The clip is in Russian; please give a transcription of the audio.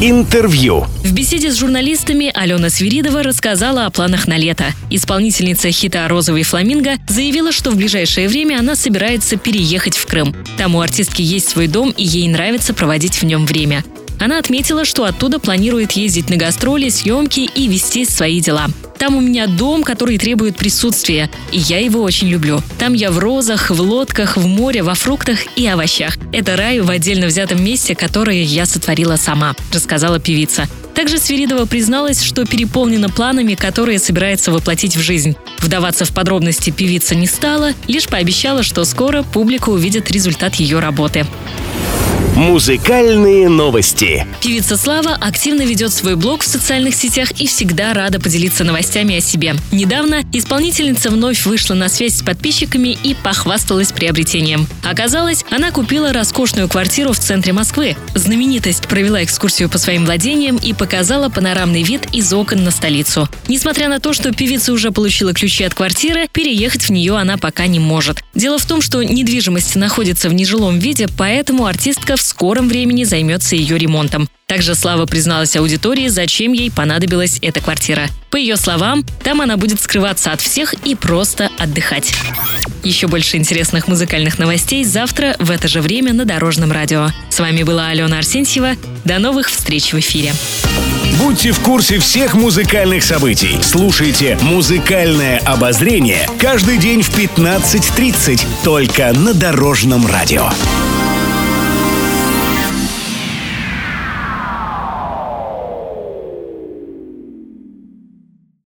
Интервью. В беседе с журналистами Алена Свиридова рассказала о планах на лето. Исполнительница хита «Розовый фламинго» заявила, что в ближайшее время она собирается переехать в Крым. Там у артистки есть свой дом, и ей нравится проводить в нем время. Она отметила, что оттуда планирует ездить на гастроли, съемки и вести свои дела. Там у меня дом, который требует присутствия, и я его очень люблю. Там я в розах, в лодках, в море, во фруктах и овощах. Это рай в отдельно взятом месте, которое я сотворила сама, рассказала певица. Также Свиридова призналась, что переполнена планами, которые собирается воплотить в жизнь. Вдаваться в подробности певица не стала, лишь пообещала, что скоро публика увидит результат ее работы. Музыкальные новости. Певица Слава активно ведет свой блог в социальных сетях и всегда рада поделиться новостями о себе. Недавно исполнительница вновь вышла на связь с подписчиками и похвасталась приобретением. Оказалось, она купила роскошную квартиру в центре Москвы. Знаменитость провела экскурсию по своим владениям и показала панорамный вид из окон на столицу. Несмотря на то, что певица уже получила ключи от квартиры, переехать в нее она пока не может. Дело в том, что недвижимость находится в нежилом виде, поэтому артистка в скором времени займется ее ремонтом. Также Слава призналась аудитории, зачем ей понадобилась эта квартира. По ее словам, там она будет скрываться от всех и просто отдыхать. Еще больше интересных музыкальных новостей завтра в это же время на Дорожном радио. С вами была Алена Арсентьева. До новых встреч в эфире. Будьте в курсе всех музыкальных событий. Слушайте «Музыкальное обозрение» каждый день в 15.30 только на Дорожном радио.